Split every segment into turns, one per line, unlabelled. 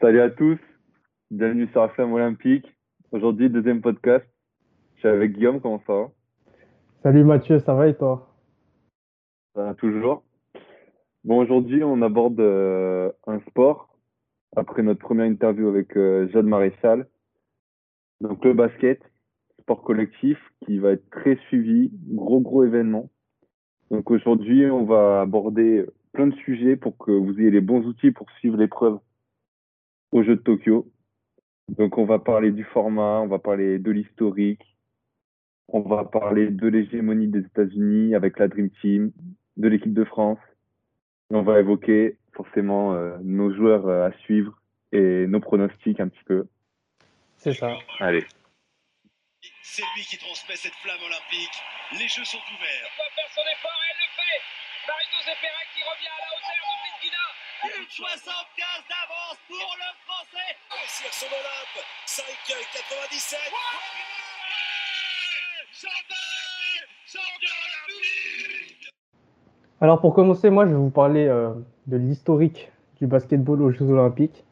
Salut à tous, bienvenue sur la Flamme Olympique. Aujourd'hui, deuxième podcast. Je suis avec Guillaume, comment ça va?
Salut Mathieu, ça va et toi?
Ça va toujours. Bon, aujourd'hui, on aborde euh, un sport après notre première interview avec euh, Jade Maréchal. Donc, le basket, sport collectif qui va être très suivi, gros, gros événement. Donc, aujourd'hui, on va aborder plein de sujets pour que vous ayez les bons outils pour suivre l'épreuve aux Jeux de Tokyo. Donc on va parler du format, on va parler de l'historique, on va parler de l'hégémonie des États-Unis avec la Dream Team, de l'équipe de France. Et on va évoquer forcément euh, nos joueurs euh, à suivre et nos pronostics un petit peu.
C'est ça.
Allez.
C'est lui qui transmet cette flamme olympique. Les jeux sont ouverts.
Elle va faire son effort et elle le fait. Barito Zepera qui revient à la hauteur de
Prisguina. 60 d'avance pour le français.
Son
5,97.
Alors pour commencer, moi je vais vous parler euh, de l'historique du basketball aux Jeux Olympiques.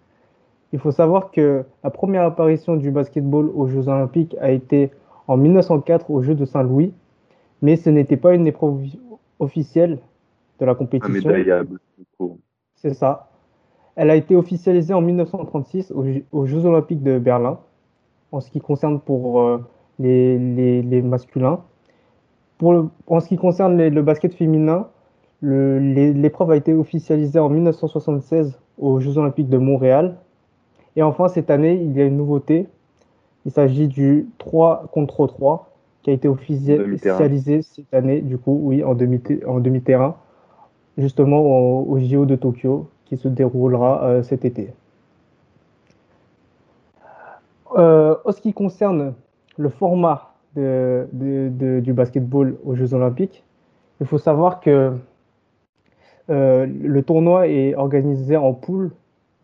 Il faut savoir que la première apparition du basketball aux Jeux Olympiques a été en 1904 aux Jeux de Saint-Louis, mais ce n'était pas une épreuve officielle de la compétition.
Médaillable.
C'est ça. Elle a été officialisée en 1936 aux, Jeux- aux Jeux Olympiques de Berlin, en ce qui concerne pour euh, les, les- les masculins. Pour le- en ce qui concerne les- le basket féminin, l'épreuve a été officialisée en 1976 aux Jeux Olympiques de Montréal. Et enfin, cette année, il y a une nouveauté. Il s'agit du 3 contre 3 qui a été officialisé cette année, du coup, oui, en demi-terrain justement au, au JO de Tokyo qui se déroulera euh, cet été. Euh, en ce qui concerne le format de- de- de- du basketball aux Jeux Olympiques, il faut savoir que euh, le tournoi est organisé en poules,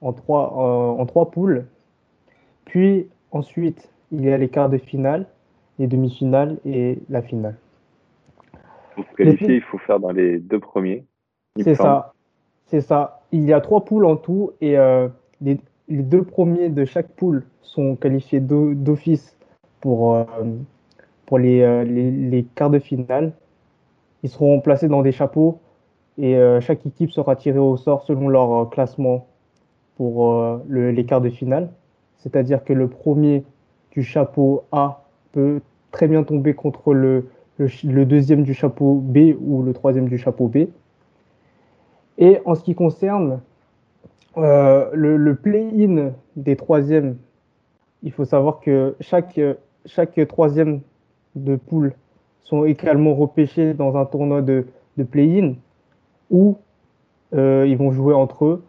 en trois, en trois poules. Puis ensuite, il y a les quarts de finale, les demi-finales et la finale.
Pour se qualifier, il faut faire dans les deux premiers.
C'est ça, c'est ça. Il y a trois poules en tout et euh, les, les deux premiers de chaque poule sont qualifiés d'o- d'office pour, euh, pour les, euh, les, les quarts de finale. Ils seront placés dans des chapeaux et euh, chaque équipe sera tirée au sort selon leur classement pour le- les quarts de finale. C'est-à-dire que le premier du chapeau A peut très bien tomber contre le, le deuxième du chapeau B ou le troisième du chapeau B. Et en ce qui concerne euh, le, play-in des troisièmes, il faut savoir que chaque, chaque troisième de poule sont également repêchés dans un tournoi de, play-in où euh, ils vont jouer entre eux.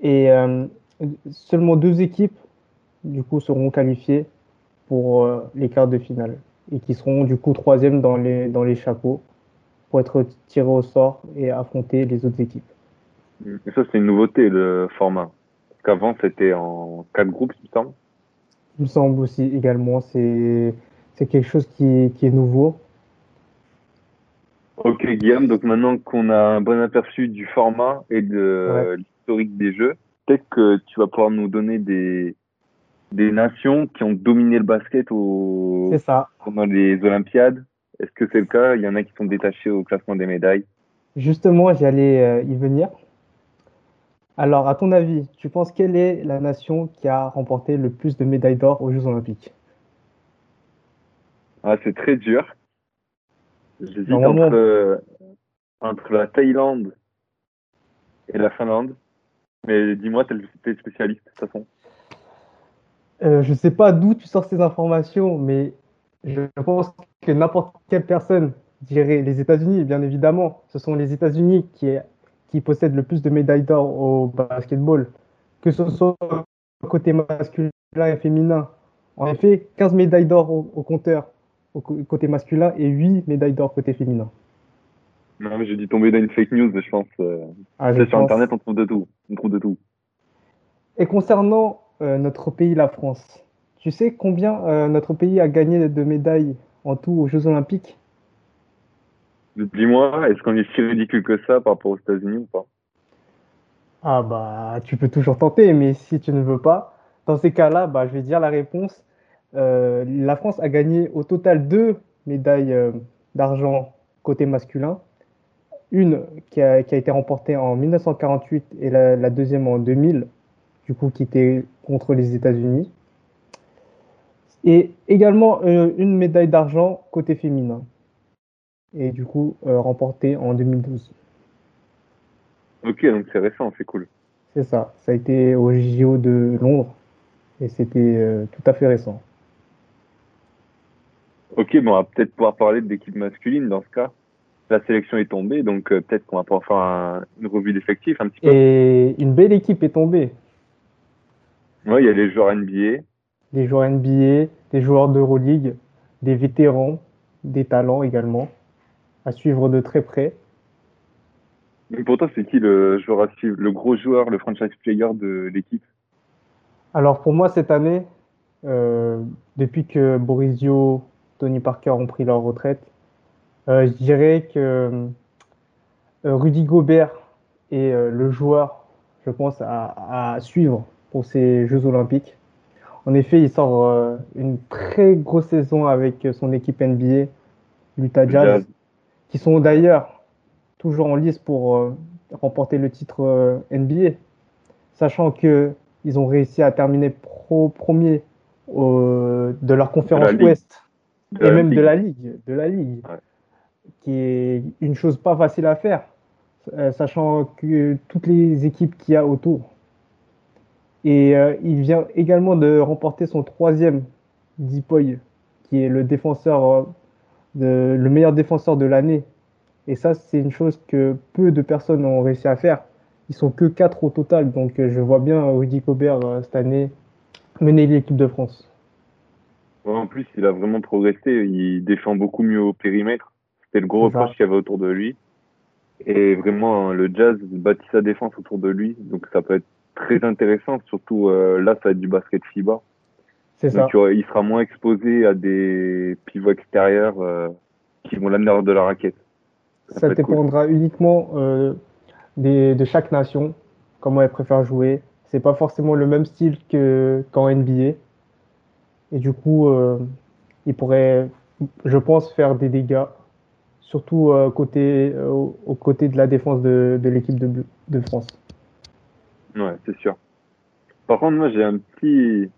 Et euh, seulement deux équipes, du coup, seront qualifiées pour les quarts de finale et qui seront du coup troisième dans les, dans les chapeaux pour être tirés au sort et affronter les autres équipes.
Et ça, c'est une nouveauté, le format. Parce qu'avant, c'était en quatre groupes, il me semble.
Il me semble aussi également, c'est c'est quelque chose qui, qui est nouveau.
Ok, Guillaume, donc maintenant qu'on a un bon aperçu du format et de
Ouais.
l'historique des jeux, peut-être que tu vas pouvoir nous donner des, des nations qui ont dominé le basket au,
C'est ça.
pendant les Olympiades. Est-ce que c'est le cas? Il y en a qui sont détachés au classement des médailles.
Justement, j'allais euh, y venir. Alors, à ton avis, tu penses quelle est la nation qui a remporté le plus de médailles d'or aux Jeux Olympiques?
Ah, c'est très dur. J'hésite entre, euh, entre la Thaïlande et la Finlande. Mais dis-moi, t'es spécialiste de toute façon.
Euh, je ne sais pas d'où tu sors ces informations, mais je pense que n'importe quelle personne dirait les États-Unis, bien évidemment. Ce sont les États-Unis qui, qui possèdent le plus de médailles d'or au basketball, que ce soit côté masculin et féminin. En effet, 15 médailles d'or au, au compteur au côté masculin et 8 médailles d'or côté féminin.
Non, mais j'ai dû tomber dans une fake news, je pense. euh,
Ah, je
sur
pense.
Internet, on trouve de tout. On trouve de tout.
Et concernant euh, notre pays, la France, tu sais combien euh, notre pays a gagné de médailles en tout aux Jeux Olympiques?
Dis-moi, est-ce qu'on est si ridicule que ça par rapport aux États-Unis ou pas?
Ah bah, tu peux toujours tenter, mais si tu ne veux pas, dans ces cas-là, bah, je vais dire la réponse. Euh, la France a gagné au total deux médailles euh, d'argent côté masculin. Une qui a, été remportée en 1948 et la, la deuxième en 2000, du coup qui était contre les États-Unis. Et également euh, une médaille d'argent côté féminin. Et du coup euh, remportée en 2012.
Ok, donc c'est récent, c'est cool.
C'est ça. Ça a été au JO de Londres et c'était euh, tout à fait récent.
Ok, bon, on va peut-être pouvoir parler de l'équipe masculine dans ce cas. La sélection est tombée, donc euh, peut-être qu'on va pouvoir faire un- une revue d'effectifs un petit peu.
Et une belle équipe est tombée.
Ouais, il y a les joueurs NBA.
Des joueurs NBA, des joueurs d'Euroleague, des vétérans, des talents également, à suivre de très près.
Mais pour toi, c'est qui le joueur à suivre, le gros joueur, le franchise player de l'équipe?
Alors pour moi, cette année, euh, depuis que Borisio, Tony Parker ont pris leur retraite, euh, je dirais que euh, Rudy Gobert est euh, le joueur, je pense, à, à suivre pour ces Jeux Olympiques. En effet, il sort euh, une très grosse saison avec son équipe NBA, Jazz,
Jazz.
Qui sont d'ailleurs toujours en lice pour euh, remporter le titre euh, NBA, sachant que ils ont réussi à terminer pro premier de leur conférence. Ouest et même de la ligue, de la ligue,
Ouais.
qui est une chose pas facile à faire, euh, sachant que toutes les équipes qu'il y a autour. Et il vient également de remporter son troisième Dipoy, qui est le défenseur, de, le meilleur défenseur de l'année. Et ça, c'est une chose que peu de personnes ont réussi à faire. Ils sont que quatre au total, donc euh, je vois bien Rudy Gobert euh, cette année mener l'équipe de France.
Ouais, en plus, il a vraiment progressé. Il défend beaucoup mieux au périmètre. C'était le gros reproche qu'il y avait autour de lui. Et vraiment, le Jazz bâtit sa défense autour de lui. Donc ça peut être très intéressant. Surtout euh, là, ça va être du basket FIBA.
C'est ça.
Donc il sera moins exposé à des pivots extérieurs euh, qui vont l'amener hors de la raquette. Ça cool.
dépendra uniquement euh, des, de chaque nation, comment elle préfère jouer. C'est pas forcément le même style que qu'en NBA. Et du coup, euh, il pourrait, je pense, faire des dégâts, surtout côté, au- aux côtés de la défense de, de l'équipe de, de France.
Ouais, c'est sûr. Par contre, moi, j'ai un petit,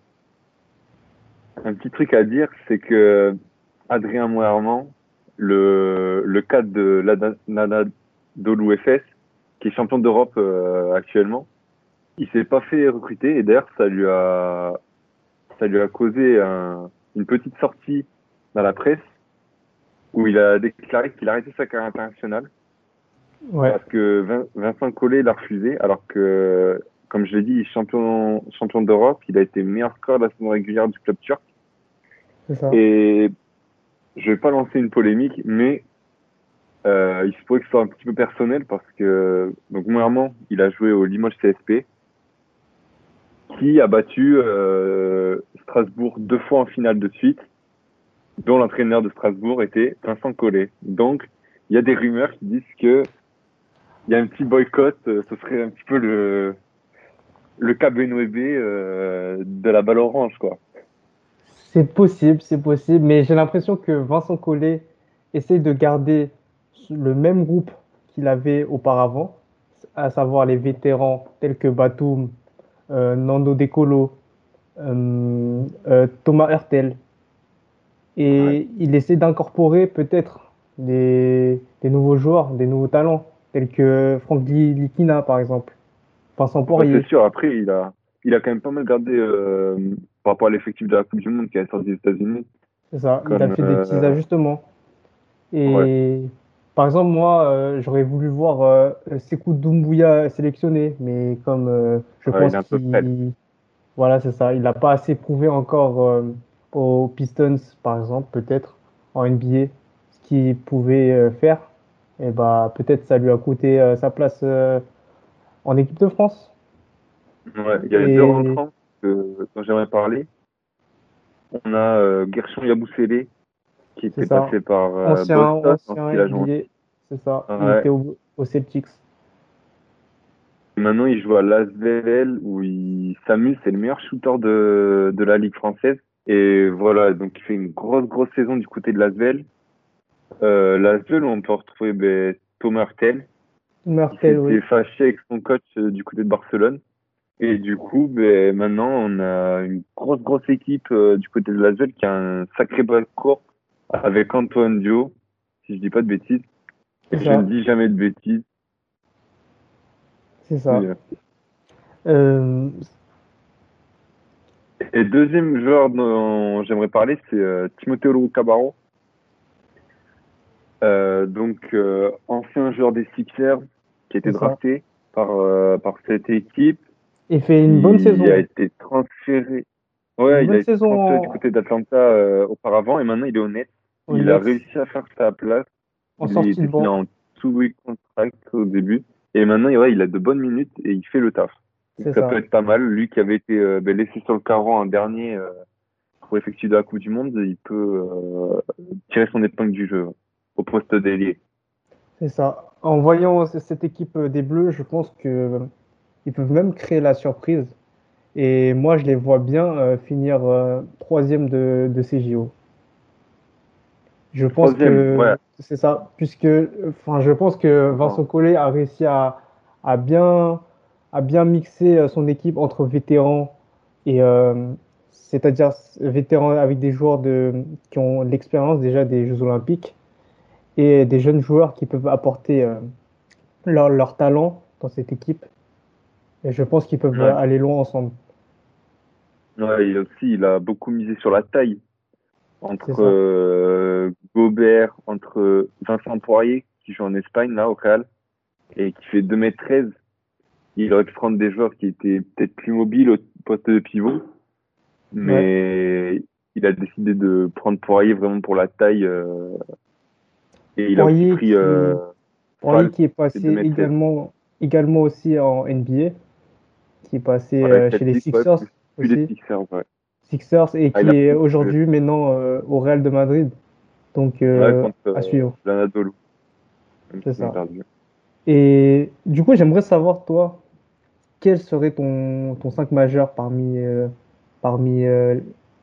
un petit truc à dire, c'est que Adrien Moerman, le, le cadre de l'Ada- l'Anadolu FS, qui est champion d'Europe euh, actuellement, il s'est pas fait recruter et d'ailleurs, ça lui a, ça lui a causé un- une petite sortie dans la presse où il a déclaré qu'il arrêtait sa carrière internationale
Ouais,
parce que Vin- Vincent Collet l'a refusé, alors que, comme je l'ai dit, champion, champion d'Europe, il a été meilleur score de la saison régulière du club turc. Et je vais pas lancer une polémique, mais euh, il se pourrait que ce soit un petit peu personnel parce que, donc, Moerman, il a joué au Limoges CSP, qui a battu euh, Strasbourg deux fois en finale de suite, dont l'entraîneur de Strasbourg était Vincent Collet. Donc, il y a des rumeurs qui disent que il y a un petit boycott, euh, ce serait un petit peu le le Cabenwebe euh, de la balle orange, quoi.
C'est possible, c'est possible, mais j'ai l'impression que Vincent Collet essaye de garder le même groupe qu'il avait auparavant, à savoir les vétérans tels que Batum, euh, Nando De Colo, euh, euh, Thomas Hurtel. Et
Ouais.
il essaie d'incorporer peut-être des, des nouveaux joueurs, des nouveaux talents, tels que Franck Li- Likina par exemple, Vincent
Ouais, c'est sûr, après, il a, il a quand même pas mal gardé par rapport à l'effectif de la Coupe du Monde qui a sorti des États-Unis.
C'est ça, il a fait des petits
euh,
ajustements. Et par exemple, moi, euh, j'aurais voulu voir euh, Sekou Doumbouya sélectionné, mais comme je
Ouais,
pense
est
qu'il. Voilà, c'est ça. Il n'a pas assez prouvé encore aux Pistons, par exemple, peut-être, en NBA, ce qu'il pouvait faire. Et bah, peut-être ça lui a coûté sa place en équipe de France.
Ouais, il y a
Et-
deux rentrants que, dont j'aimerais parler. On a euh, Gershon Yabusele qui était
ça.
passé par euh,
ancien
Boston,
ancien c'est ça. Il
Ouais.
était au, au Celtics.
maintenant, il joue à l'Asvel où il s'amuse. C'est le meilleur shooter de, de la Ligue française. Et voilà, donc il fait une grosse, grosse saison du côté de l'Asvel. Euh, L'Asvel, on peut retrouver ben, Thomas Hurtel, qui
Mertel, oui.
s'était fâché avec son coach euh, du côté de Barcelone. Et du coup, ben, maintenant, on a une grosse, grosse équipe euh, du côté de l'Asvel qui a un sacré court avec Antoine Dio, si je dis pas de bêtises. Et je ne dis jamais de bêtises.
C'est ça.
Et, euh,
Euh,
Et deuxième joueur dont j'aimerais parler, c'est euh, Timoteo Cabarro. Euh, donc, euh, ancien joueur des Sixers qui a été drafté par, euh, par cette équipe.
Il fait une bonne
il
saison.
a été transféré. Ouais,
Une
il a été
saison
transféré
en-
du côté d'Atlanta euh, auparavant et maintenant il est honnête.
Au
Il a réussi à faire sa place.
en
il était en two-week contract au début. Et maintenant, ouais, il a de bonnes minutes et il fait le taf. Donc, ça,
ça.
peut être pas mal. Lui qui avait été euh, ben, laissé sur le carreau en dernier euh, pour effectuer de la Coupe du Monde, il peut euh, tirer son épingle du jeu au poste d'ailier.
C'est ça. En voyant cette équipe des Bleus, je pense que ils peuvent même créer la surprise. Et moi, je les vois bien euh, finir euh, troisième de, de ces JO. Je pense
Troisième,
que
ouais.
c'est ça, puisque enfin, je pense que Vincent Collet a réussi à, à bien, à bien mixer euh, son équipe entre vétérans et euh, c'est-à-dire vétérans avec des joueurs de, qui ont l'expérience déjà des Jeux Olympiques et des jeunes joueurs qui peuvent apporter euh, leur, leur talent dans cette équipe. Et je pense qu'ils peuvent
Ouais.
aller loin ensemble.
Ouais, il a aussi, il a beaucoup misé sur la taille. Entre euh, Gobert, entre Vincent Poirier, qui joue en Espagne, là, au Real, et qui fait 2m13. Il aurait pu prendre des joueurs qui étaient peut-être plus mobiles au poste de pivot. Mais il a décidé de prendre Poirier vraiment pour la taille. euh, et il a
Poirier
pris
qui-
euh,
Poirier qui est passé
c'est 2m13.
également, également aussi en NBA, qui est passé euh, chez les
ouais,
Sixers
plus les
aussi.
Sixers, ouais.
Sixers et
Ah,
qui est aujourd'hui maintenant euh, au Real de Madrid. Donc
Ouais,
euh,
contre
à suivre. C'est ça.
perdu.
Et du coup, j'aimerais savoir, toi, quel serait ton, ton 5 majeur parmi, parmi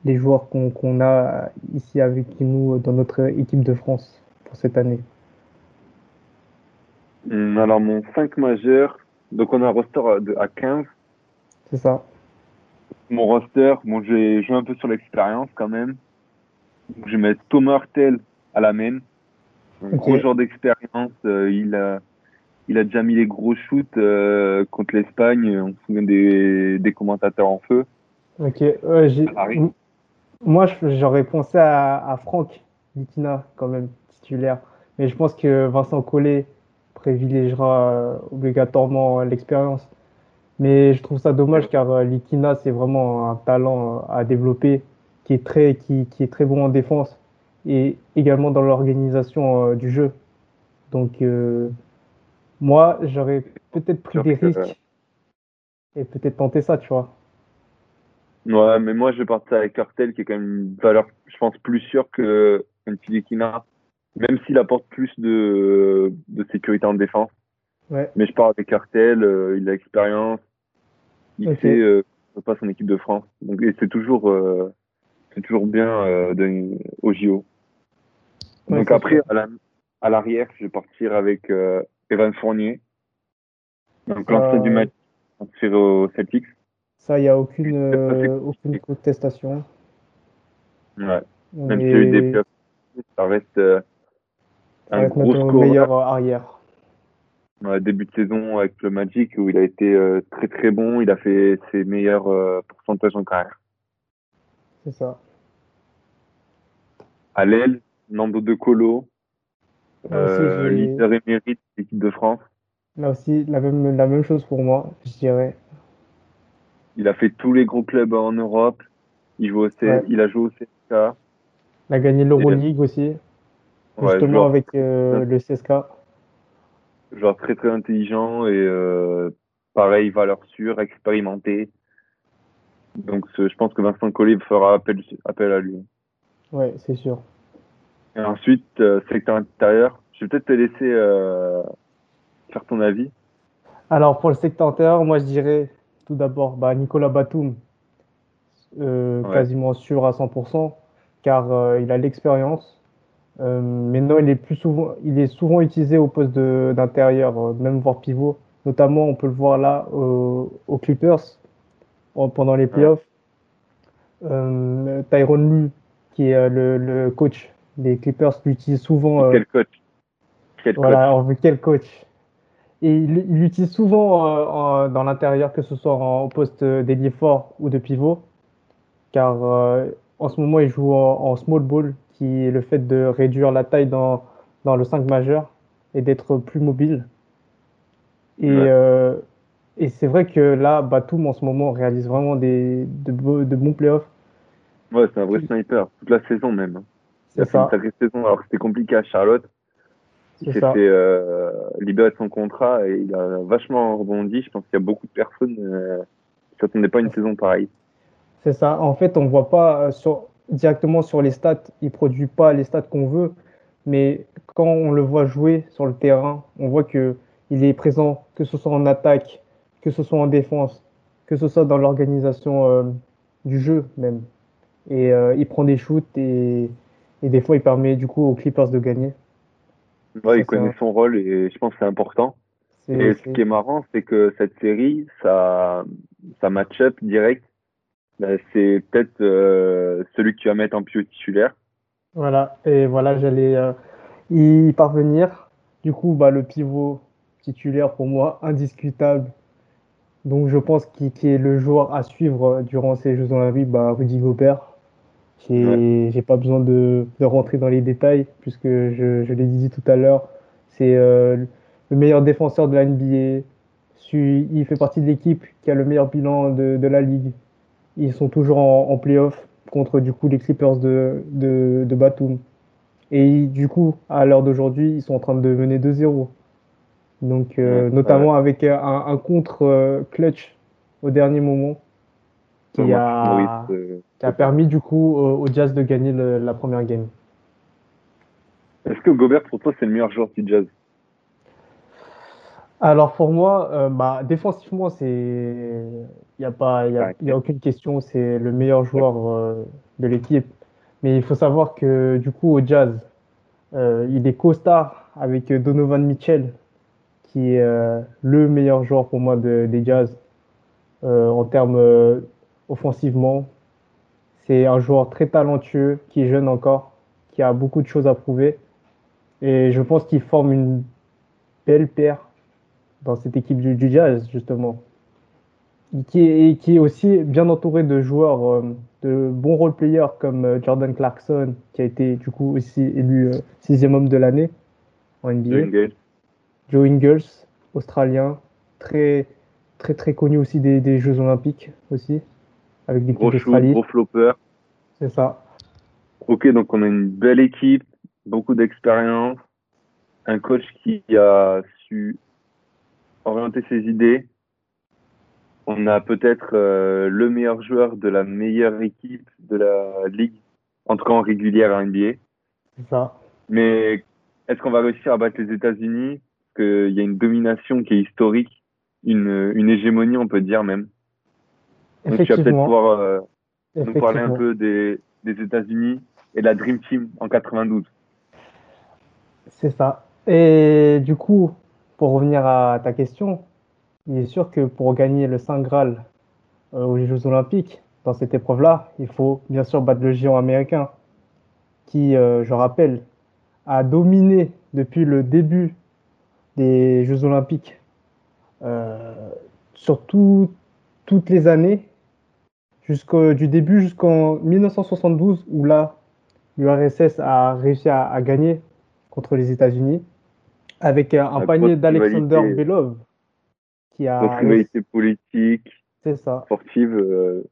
les joueurs qu'on a ici avec nous dans notre équipe de France pour cette année?
Hum, Alors, mon 5 majeur, donc on a un roster à 15.
C'est ça.
Mon roster, bon, j'ai joué un peu sur l'expérience quand même. Donc, je vais mettre Thomas Hurtel à la main. Un gros joueur d'expérience. euh, il, a, il a déjà mis les gros shoots euh, contre l'Espagne. On se souvient des, des commentateurs en feu.
Ok. M- Moi, j'aurais pensé à, à Franck Litina, quand même, titulaire. Mais je pense que Vincent Collet privilégiera euh, obligatoirement l'expérience. Mais je trouve ça dommage car euh, Litina, c'est vraiment un talent euh, à développer qui est très, qui, qui est très bon en défense et également dans l'organisation euh, du jeu. Donc, euh, moi, j'aurais peut-être pris des
que-
risques et peut-être tenté ça, tu vois.
Ouais, mais moi, je partir avec Hurtel, qui est quand même une valeur, je pense, plus sûre que Ntilikina, même s'il apporte plus de, de sécurité en défense.
Ouais.
Mais je pars avec Hurtel, euh, il a l'expérience, il
Ok.
sait euh, pas son équipe de France. Donc, et c'est toujours, euh, c'est toujours bien euh, de, au JO.
Ouais,
Donc après, à la- à l'arrière, je vais partir avec euh, Evan Fournier. Donc l'ancien du match transféré au Celtics.
Ça, il n'y a aucune, euh, aucune contestation.
Ouais.
On
Même s'il y a eu des
est-
playoffs, ça reste euh, un gros score
meilleur arrière.
Début de saison avec le Magic où il a été euh, très très bon. Il a fait ses meilleurs euh, pourcentages en carrière.
C'est ça.
À l'aile, Nando De Colo,
aussi,
euh, leader émérite de l'équipe de France.
là aussi, la même, la même chose pour moi, je dirais.
Il a fait tous les gros clubs en Europe. Il, joue au C-
Ouais.
il a joué au CSKA.
Il a gagné l'Euroleague aussi, justement avec euh, le CSKA.
Joueur très très intelligent et euh, pareil, valeur sûre, expérimenté. Donc je pense que Vincent Collet fera appel, appel à lui.
Ouais, c'est sûr.
Et ensuite, euh, secteur intérieur, je vais peut-être te laisser euh, faire ton avis.
Alors pour le secteur intérieur, moi je dirais tout d'abord bah, Nicolas Batum,
Ouais.
quasiment sûr à 100%, car il a l'expérience. Euh, maintenant, il est plus souvent, il est souvent utilisé au poste d'intérieur, euh, même voire pivot. Notamment, on peut le voir là au- aux Clippers en- pendant les playoffs. Euh, Tyronn Lue, qui est euh, le, le coach des Clippers, l'utilise souvent.
Quel coach? Quel coach?
voilà, on veut quel coach? Et il il l'utilise souvent en- dans l'intérieur, que ce soit en poste d'ailier fort ou de pivot, car en ce moment il joue en, en small ball, qui est le fait de réduire la taille dans, dans le 5 majeur et d'être plus mobile. Et,
Ouais.
euh, et c'est vrai que là, Batum en ce moment réalise vraiment des, de, beaux- de bons playoffs.
Ouais, c'est un vrai sniper, toute la saison même. hein.
C'est
fait une
ça,
sacrée saison alors que c'était compliqué à Charlotte. Il s'est
ça.
fait euh, libérer de son contrat et il a vachement rebondi. Je pense qu'il y a beaucoup de personnes euh, qui s'attendaient pas à une saison pareille.
C'est ça. En fait, on voit pas euh, sur, directement sur les stats, il produit pas les stats qu'on veut, mais quand on le voit jouer sur le terrain, on voit que il est présent, que ce soit en attaque, que ce soit en défense, que ce soit dans l'organisation euh, du jeu même. Et euh, il prend des shoots et, et des fois il permet du coup aux Clippers de gagner.
Ouais, il connaît son rôle et je pense que c'est important. Et ce qui est marrant, c'est que cette série, ça, ça match-up direct. Ben, c'est peut-être euh, celui que tu vas mettre en pivot titulaire.
Voilà, et voilà, j'allais euh, y parvenir. Du coup, bah, le pivot titulaire pour moi, indiscutable. Donc, je pense qu'il qui est le joueur à suivre euh, durant ces Jeux Olympiques, bah, Rudy Gobert. J'ai j'ai pas besoin de, de rentrer dans les détails, puisque je, je l'ai dit tout à l'heure, c'est euh, le meilleur défenseur de la NBA. Il fait partie de l'équipe qui a le meilleur bilan de, de la ligue. Ils sont toujours en, en playoff contre du coup les Clippers de, de, de Batum. Et du coup, à l'heure d'aujourd'hui, ils sont en train de mener 2-0. Donc, euh,
Ouais,
notamment avec euh, un, un contre euh, clutch au dernier moment qui a, qui a permis du coup au, au Jazz de gagner le- la première game.
Est-ce que Gobert, pour toi, c'est le meilleur joueur du Jazz?
Alors pour moi, euh, bah, défensivement, c'est il y a pas il y a, y a aucune question, c'est le meilleur joueur euh, de l'équipe. Mais il faut savoir que du coup au Jazz, euh, il est co-star avec Donovan Mitchell, qui est le meilleur joueur pour moi de- des Jazz en termes offensivement. C'est un joueur très talentueux, qui est jeune encore, qui a beaucoup de choses à prouver. Et je pense qu'il forme une belle paire dans cette équipe du, du Jazz, justement. Et qui est, et qui est aussi bien entouré de joueurs, euh, de bons role-players comme euh, Jordan Clarkson, qui a été du coup aussi élu euh, sixième homme de l'année en NBA. Joe Ingles, australien, très très très connu aussi des, des Jeux Olympiques aussi, avec l'équipe
Gros shoot, gros flopper.
C'est ça.
Ok, donc on a une belle équipe, beaucoup d'expérience, un coach qui a su orienter ses idées. On a peut-être euh, le meilleur joueur de la meilleure équipe de la ligue, en tout cas en régulière en NBA.
C'est ça.
Mais est-ce qu'on va réussir à battre les États-Unis? Parce qu'il y a une domination qui est historique, une, une hégémonie, on peut dire même. Donc tu vas peut-être pouvoir euh, nous parler un peu des, des États-Unis et de la Dream Team en 92.
C'est ça. Et du coup, pour revenir à ta question, il est sûr que pour gagner le Saint Graal euh, aux Jeux Olympiques, dans cette épreuve-là, il faut bien sûr battre le géant américain, qui, euh, je rappelle, a dominé depuis le début des Jeux Olympiques, euh, sur tout- toutes les années, du début jusqu'en 1972, où là, l'URSS a réussi à, à gagner contre les États-Unis, avec un,
La
panier d'Alexander. Belov, qui a
Grosse rivalité politique,
c'est ça.
sportive. euh,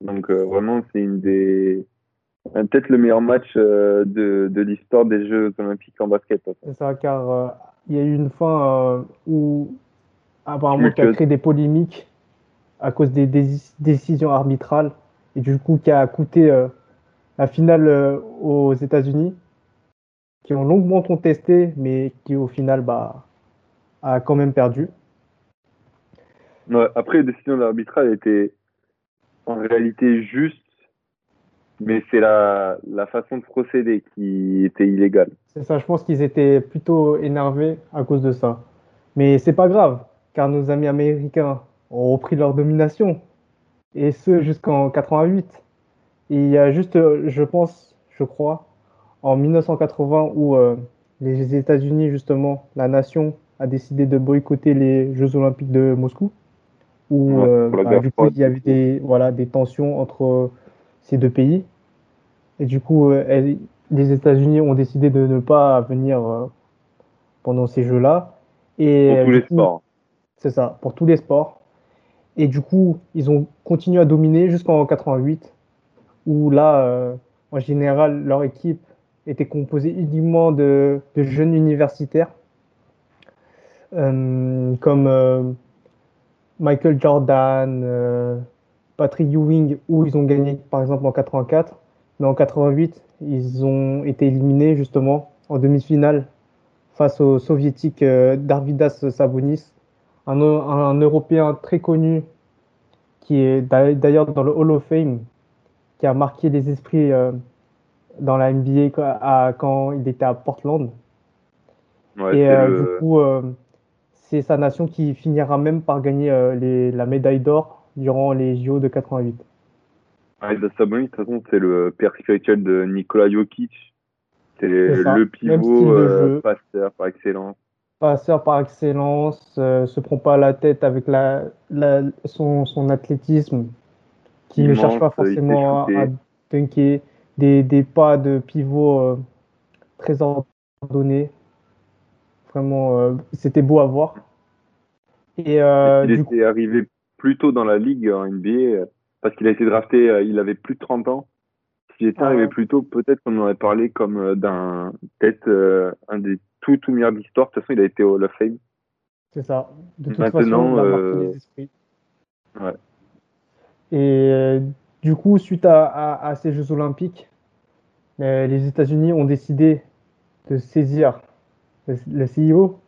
donc euh, vraiment, c'est une des euh, peut-être le meilleur match euh, de, de l'histoire des Jeux Olympiques en basket.
C'est ça, car il y a eu une fin où apparemment qui a créé des polémiques à cause des, décisions arbitrales et du coup qui a coûté la finale aux États-Unis, qui ont longuement contesté, mais qui au final bah, a quand même perdu.
Ouais, après, la décision de l'arbitre, elle était en réalité juste, mais c'est la, la façon de procéder qui était illégale.
C'est ça, je pense qu'ils étaient plutôt énervés à cause de ça. Mais c'est pas grave, car nos amis américains ont repris leur domination, et ce jusqu'en 88. Et il y a juste, je pense, je crois, en 1980 où euh, les États-Unis, justement, la nation, a décidé de boycotter les Jeux Olympiques de Moscou, où
Ouais,
euh, bah, du coup il y avait des, voilà, des tensions entre euh, ces deux pays. Et du coup, elle- les États-Unis ont décidé de ne pas venir pendant ces Jeux-là. Et
Pour tous les
coup,
sports.
c'est ça, pour tous les sports. Et du coup, ils ont continué à dominer jusqu'en 88, où là, euh, en général, leur équipe était composée uniquement de, de jeunes universitaires, euh, comme euh, Michael Jordan, euh, Patrick Ewing, où ils ont gagné par exemple en 84. Mais en 88, ils ont été éliminés justement en demi-finale face aux soviétiques euh, Darvidas Sabonis, un, un, un Européen très connu qui est d'a- d'ailleurs dans le Hall of Fame, qui a marqué les esprits dans la NBA quand, à- quand il était à Portland.
Ouais,
Et euh,
le-
du coup, euh, c'est sa nation qui finira même par gagner euh, les- la médaille d'or durant les JO de 88.
Ouais, de Sabonis, de toute façon, c'est le père spirituel de Nikola Jokic. C'est le pivot, euh, passeur par excellence.
Passeur par excellence, euh, se prend pas la tête avec la, la- son, son athlétisme, qui ne cherche pas
sait
forcément à, à dunker, des, des pas de pivot euh, très ordonnés. Vraiment, euh, c'était beau à voir. Et euh,
il
du coup,
était arrivé plus tôt dans la ligue en NBA parce qu'il a été drafté, il avait plus de 30 ans. S'il était
Ah
arrivé
ouais.
plus tôt, peut-être qu'on en aurait parlé comme d'un, peut-être euh, un des tout tout meilleurs d'histoire. De toute façon, il a été au Hall of Fame.
c'est ça. De toute
Maintenant,
façon, il a marqué
euh,
les esprits.
Ouais.
Et du coup, suite à, à- à ces Jeux Olympiques, euh, les États-Unis ont décidé de saisir le, le CIO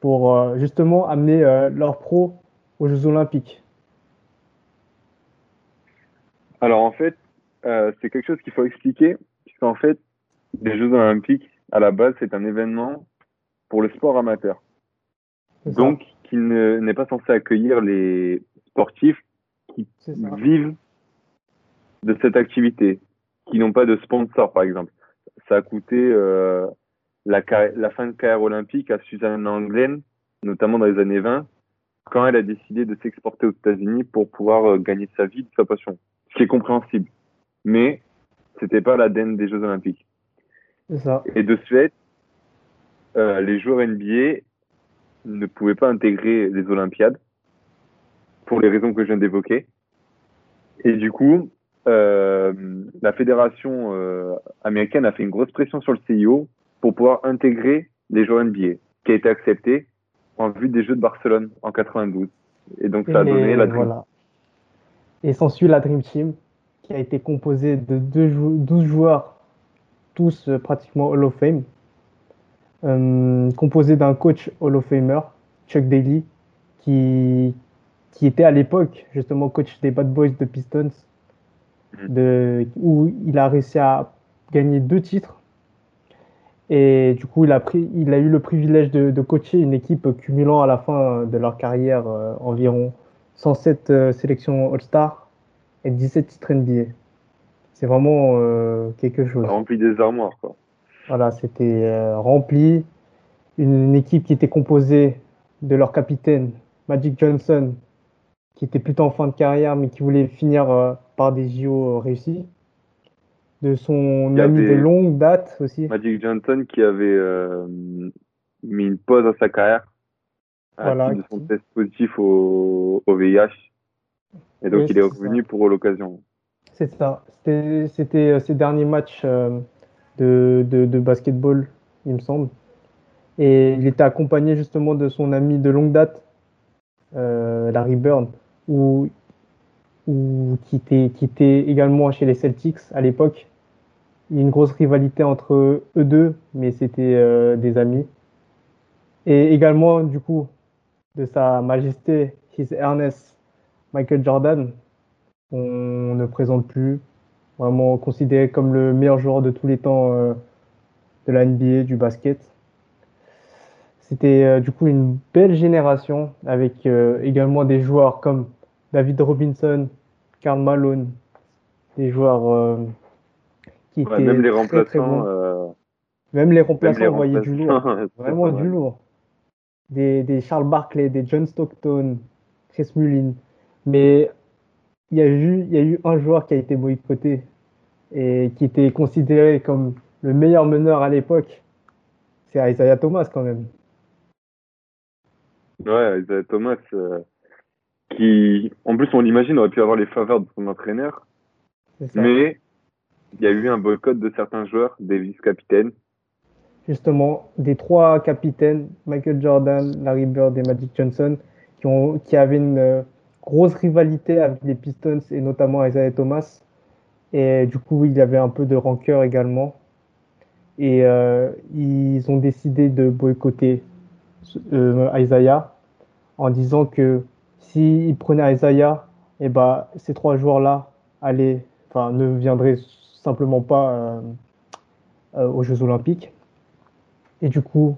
pour euh, justement amener euh, leurs pros aux Jeux Olympiques.
Alors en fait, c'est quelque chose qu'il faut expliquer, puisqu'en fait, les Jeux Olympiques, à la base, c'est un événement pour le sport amateur. Donc, qui ne- n'est pas censé accueillir les sportifs qui vivent de cette activité, qui n'ont pas de sponsor, par exemple. Ça a coûté euh, la, fin de carrière olympique à Suzanne Anglen, notamment dans les années 20, quand elle a décidé de s'exporter aux États-Unis pour pouvoir euh, gagner sa vie de sa passion. Ce qui est compréhensible. Mais c'était pas l'ADN des Jeux Olympiques.
Ça.
Et de ce fait, euh, les joueurs NBA ne pouvaient pas intégrer les Olympiades pour les raisons que je viens d'évoquer. Et du coup, euh, la fédération euh, américaine a fait une grosse pression sur le CIO pour pouvoir intégrer les joueurs NBA, qui a été accepté en vue des Jeux de Barcelone en 92. Et donc ça a
Et
donné la Dream
voilà. Et s'ensuit la Dream Team, qui a été composée de deux jou- 12 joueurs, tous euh, pratiquement Hall of Fame, euh, composé d'un coach Hall of Famer, Chuck Daly, qui, qui était à l'époque justement coach des Bad Boys de Pistons, de, où il a réussi à gagner deux titres. Et du coup, il a, pris, il a eu le privilège de, de coacher une équipe cumulant à la fin de leur carrière euh, environ 107 euh, sélections All-Star et 17 titres NBA. C'est vraiment euh, quelque chose.
remplie des armoires. Quoi.
Voilà, c'était rempli. Une, une équipe qui était composée de leur capitaine, Magic Johnson, qui était plutôt en fin de carrière, mais qui voulait finir par des JO réussis. De son ami de longue date aussi.
Magic Johnson qui avait euh, mis une pause à sa carrière à
Voilà,
suite de son test positif au, au VIH. Et donc
Oui,
il est revenu
ça.
pour l'occasion.
C'est ça. C'était euh, ses derniers matchs euh, de, de, de basketball, il me semble. Et il était accompagné justement de son ami de longue date, euh, Larry Bird, ou, ou qui, était, également chez les Celtics à l'époque. Il y a une grosse rivalité entre eux deux, mais c'était euh, des amis. Et également, du coup, de Sa Majesté His Ernest, Michael Jordan, on ne présente plus. Vraiment considéré comme le meilleur joueur de tous les temps euh, de la NBA, du basket. C'était euh, du coup une belle génération avec également des joueurs comme David Robinson, Karl Malone, des joueurs euh, qui
Ouais,
étaient
même les
très, très
remplaçants,
bons.
euh,
Même les remplaçants envoyaient du lourd. Vraiment du lourd. Des, des Charles Barkley, des John Stockton, Chris Mullin. Mais il y a eu, il y a eu un joueur qui a été boycotté et qui était considéré comme le meilleur meneur à l'époque. C'est Isaiah Thomas quand même.
Ouais, Isaiah Thomas, euh, qui, en plus, on l'imagine, aurait pu avoir les faveurs de son entraîneur, mais il y a eu un boycott de certains joueurs, des vice-capitaines.
Justement, des trois capitaines, Michael Jordan, Larry Bird et Magic Johnson, qui, ont, qui avaient une euh, grosse rivalité avec les Pistons et notamment Isaiah Thomas. Et du coup, il y avait un peu de rancœur également. Et euh, ils ont décidé de boycotter euh, Isaiah en disant que s'ils prenaient Isaiah, et bah, ces trois joueurs-là allaient, ne viendraient simplement pas euh, euh, aux Jeux Olympiques. Et du coup,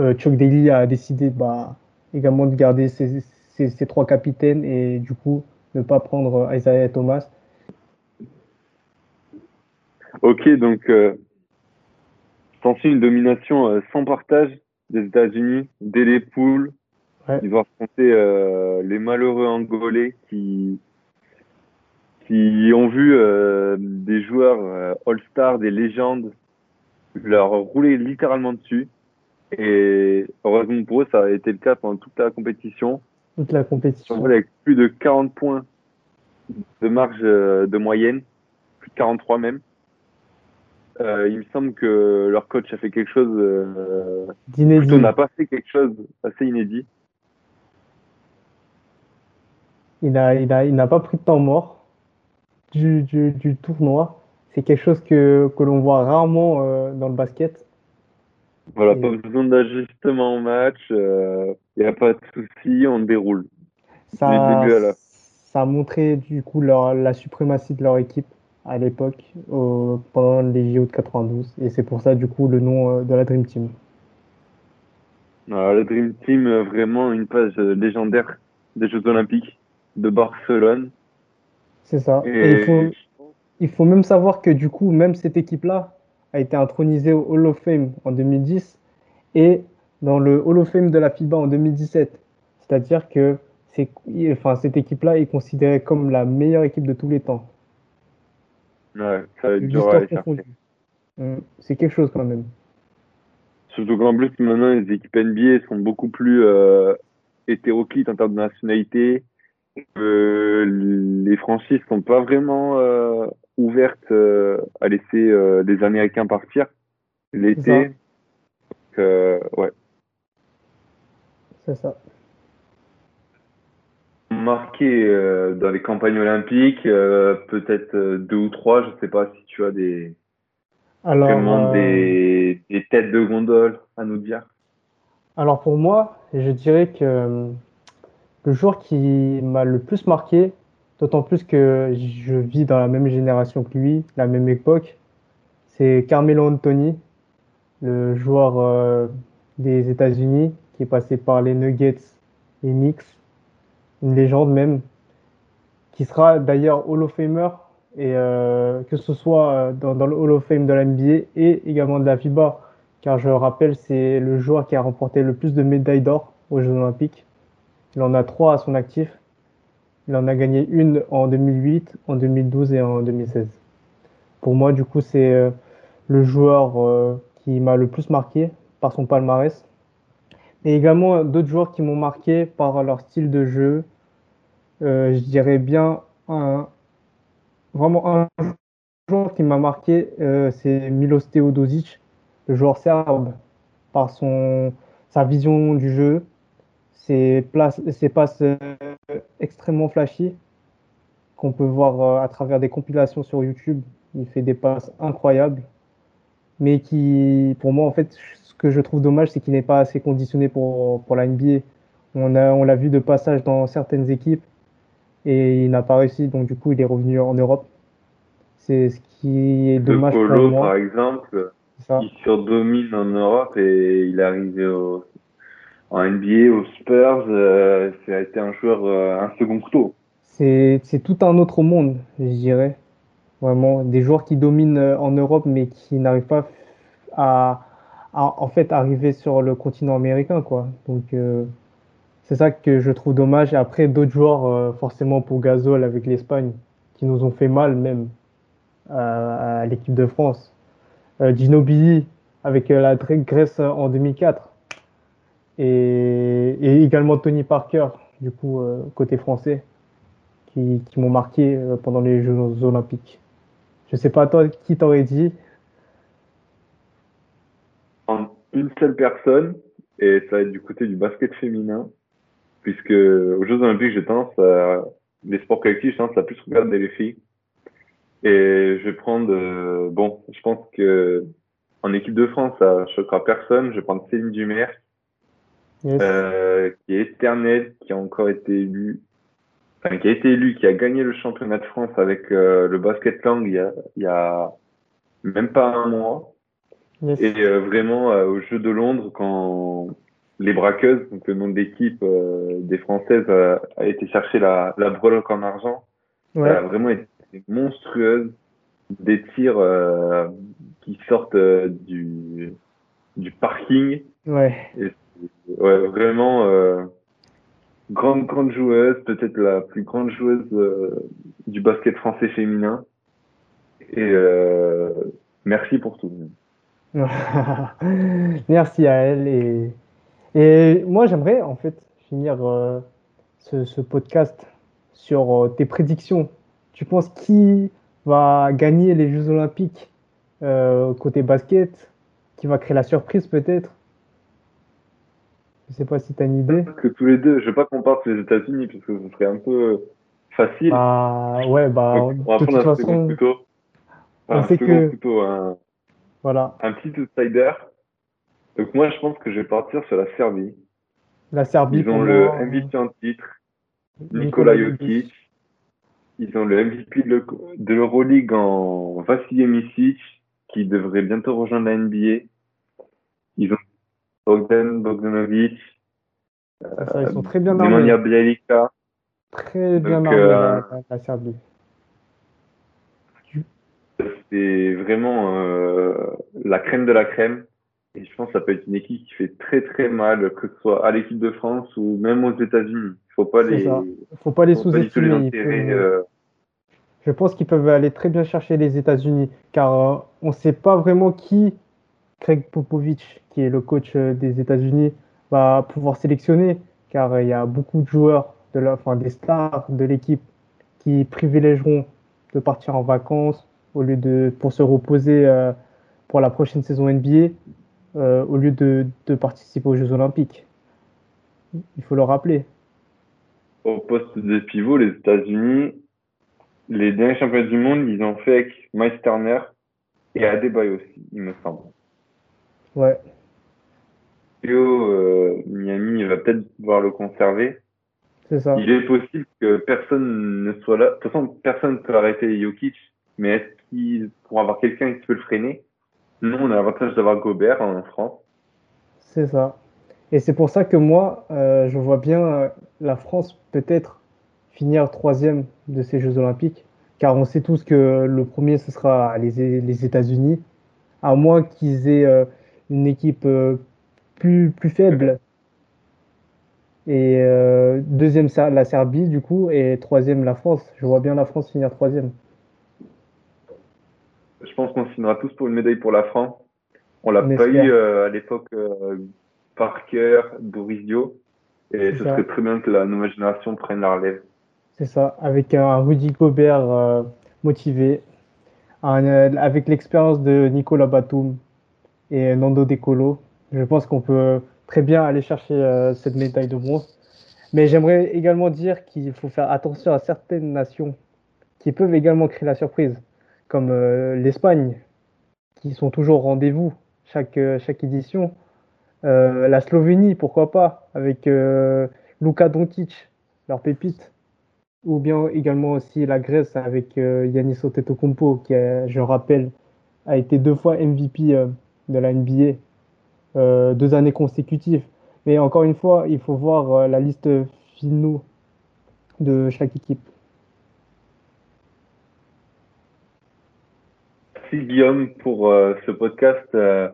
euh, Chuck Daly a décidé bah, également de garder ces trois capitaines et du coup ne pas prendre Isaiah Thomas.
Ok, donc, euh, une domination sans partage des États-Unis dès les poules.
Ouais.
Ils vont affronter euh, les malheureux Angolais qui, qui ont vu euh, des joueurs euh, All-Star, des légendes, leur rouler littéralement dessus. Et heureusement pour eux, ça a été le cas pendant toute la compétition.
Toute la compétition.
avec plus de 40 points de marge de moyenne, plus de 43 même. Euh, il me semble que leur coach a fait quelque chose, euh,
D'inédit.
plutôt n'a pas fait quelque chose assez inédit.
Il n'a il a, il n'a pas pris de temps mort du, du, du tournoi. C'est quelque chose que, que l'on voit rarement euh, dans le basket.
Voilà,
Et-
pas besoin d'ajustement au match, il n'y a pas de souci, on déroule.
Ça,
la-
ça a montré du coup leur, la suprématie de leur équipe à l'époque pendant les JO de 92. Et c'est pour ça du coup le nom euh, de la Dream Team.
Voilà, le Dream Team, euh, vraiment une page euh, légendaire des Jeux Olympiques de Barcelone.
C'est ça.
Et,
Et il faut, il faut même savoir que du coup, même cette équipe-là a été intronisée au Hall of Fame en 2010 et dans le Hall of Fame de la FIBA en 2017. C'est-à-dire que c'est, enfin, cette équipe-là est considérée comme la meilleure équipe de tous les temps.
ouais, ça va être dur à.
Hum, C'est quelque chose quand même.
Surtout qu'en plus, maintenant, les équipes NBA sont beaucoup plus euh, hétéroclites en termes de nationalité. Euh, les franchises sont pas vraiment euh, ouvertes euh, à laisser euh, les Américains partir l'été. euh, ouais.
C'est ça.
Marqué euh, dans les campagnes olympiques, euh, peut-être euh, deux ou trois, je sais pas si tu as des,
Alors, euh,
des, des têtes de gondole à nous dire.
alors pour moi, je dirais que euh, le joueur qui m'a le plus marqué, d'autant plus que je vis dans la même génération que lui, la même époque, c'est Carmelo Anthony, le joueur euh, des États-Unis qui est passé par les Nuggets, les Knicks, une légende même, qui sera d'ailleurs Hall of Famer, et euh, que ce soit euh, dans, dans le Hall of Fame de la NBA et également de la FIBA, car je rappelle, c'est le joueur qui a remporté le plus de médailles d'or aux Jeux Olympiques. Il en a trois à son actif. Il en a gagné une en 2008, en 2012 et en 2016. Pour moi, du coup, c'est euh, le joueur euh, qui m'a le plus marqué par son palmarès. Et également d'autres joueurs qui m'ont marqué par leur style de jeu. Euh, je dirais bien un, vraiment un joueur qui m'a marqué, c'est Milos Teodosic, le joueur serbe, par sa vision du jeu, ses, places, ses passes euh, extrêmement flashy qu'on peut voir euh, à travers des compilations sur YouTube. Il fait des passes incroyables, mais qui, pour moi, en fait, ce que je trouve dommage, c'est qu'il n'est pas assez conditionné pour, pour la NBA. On a, on l'a vu de passage dans certaines équipes et il n'a pas réussi, donc du coup, il est revenu en Europe. C'est ce qui est dommage pour
Colo,
moi.
par exemple, il surdomine en Europe et il est arrivé au, en NBA, aux Spurs. euh, ça a été un joueur, euh, un second couteau.
C'est, tout un autre monde, je dirais. Vraiment, des joueurs qui dominent euh, en Europe, mais qui n'arrivent pas à, en fait, arriver sur le continent américain, quoi. Donc, euh, c'est ça que je trouve dommage. Après, d'autres joueurs, forcément pour Gasol avec l'Espagne, qui nous ont fait mal même à, à l'équipe de France. Ginobili avec la Grèce en 2004. Et, également Tony Parker, du coup, euh, côté français qui, m'ont marqué euh, pendant les Jeux Olympiques. Je sais pas toi qui t'aurait dit?
En une seule personne, et ça va être du côté du basket féminin, puisque aux Jeux Olympiques, j'ai tendance à, les sports collectifs, j'ai tendance à plus regarder les filles. Et je vais prendre, euh, bon, je pense que en équipe de France, ça choquera personne. Je vais prendre Céline Dumer,
Yes.
euh, qui est éternelle, qui a encore été élue, enfin, qui a été élue, qui a gagné le championnat de France avec euh, le basket lang il y a, il y a même pas un mois.
Yes.
Et euh, vraiment, au Jeu de Londres, quand les braqueuses, donc le nom de l'équipe des Françaises, a été chercher la, la breloque en argent,
Ouais.
elle a vraiment été monstrueuse. Des tirs euh, qui sortent euh, du, du parking.
Ouais.
Ouais, vraiment euh, grande, grande joueuse, peut-être la plus grande joueuse euh, du basket français féminin. Et euh, merci pour tout.
Merci à elle. Et, moi, j'aimerais en fait finir ce, podcast sur tes prédictions. Tu penses qui va gagner les Jeux Olympiques côté basket? Qui va créer la surprise peut-être? Je sais pas si tu as une idée.
Que tous les deux, je veux pas qu'on parte les États-Unis parce que ce serait un peu facile.
Bah ouais, bah
Donc, on va
de toute
prendre un second
façon,
couteau.
on
un
sait
second
que-
couteau, un,
voilà,
un petit outsider. Donc moi, je pense que je vais partir sur la Serbie.
la Serbie
Ils ont le
moi,
MVP en titre,
Nikola
Jokic. Ils ont le MVP de l'Euroleague en Vasilij Micic, qui devrait bientôt rejoindre la NBA. Ils ont Bogdan Bogdanovic,
ça, ils sont très bien armés, très bien
Donc,
armés
euh,
la, la Serbie.
C'est vraiment euh, la crème de la crème. Et je pense que ça peut être une équipe qui fait très très mal, que ce soit à l'équipe de France ou même aux États-Unis. Il faut pas les,
ça. Faut pas les sous-estimer.
euh,
Je pense qu'ils peuvent aller très bien chercher les États-Unis, car euh, on ne sait pas vraiment qui Craig Popovich, qui est le coach euh, des États-Unis, va pouvoir sélectionner, car euh, il y a beaucoup de joueurs, de la, enfin, des stars de l'équipe qui privilégieront de partir en vacances au lieu de pour se reposer euh, pour la prochaine saison NBA, euh, au lieu de, de participer aux Jeux Olympiques. Il faut le rappeler.
au poste de pivot, les États-Unis, les derniers championnats du monde, ils ont fait avec Miles Turner et Adebayo aussi, il me semble.
Ouais,
Théo, euh, Miami il va peut-être pouvoir le conserver.
c'est ça.
Il est possible que personne ne soit là. De toute façon, personne ne peut arrêter Jokic, mais est-ce qu'il pourra avoir quelqu'un qui peut le freiner? Nous, on a l'avantage d'avoir Gobert en France.
C'est ça. Et c'est pour ça que moi, euh, je vois bien euh, la France peut-être finir troisième de ces Jeux Olympiques, car on sait tous que le premier, ce sera les, les États-Unis, à moins qu'ils aient euh, une équipe plus, plus faible. Et euh, deuxième, la Serbie, du coup, et troisième, la France. Je vois bien la France finir troisième.
Je pense qu'on signera tous pour une médaille pour la France. On l'a pas eu euh, à l'époque euh, Parker, Boris Dio. Et ce
ça.
serait très bien que la nouvelle génération prenne la relève.
C'est ça, avec un Rudy Gobert motivé, un, avec l'expérience de Nicolas Batum et Nando De Colo. Je pense qu'on peut très bien aller chercher euh, cette médaille de bronze. Mais j'aimerais également dire qu'il faut faire attention à certaines nations qui peuvent également créer la surprise, comme euh, l'Espagne, qui sont toujours au rendez-vous chaque, euh, chaque édition. La Slovénie, pourquoi pas, avec euh, Luka Doncic, leur pépite. Ou bien également aussi la Grèce avec euh, Yanis qui, je rappelle, a été deux fois MVP de la NBA, deux années consécutives. Mais encore une fois, il faut voir euh, la liste finale de chaque équipe.
Merci Guillaume pour euh, ce podcast. Euh,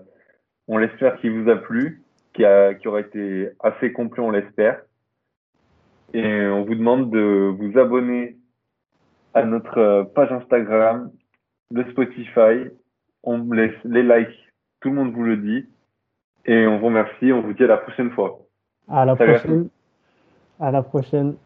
on l'espère qu'il vous a plu, qui, a, qui aura été assez complet, on l'espère. Et on vous demande de vous abonner à notre euh, page Instagram, de Spotify. On laisse les likes, tout le monde vous le dit. Et on vous remercie, on vous dit à la prochaine fois.
À la
Salut à
prochaine. À la prochaine.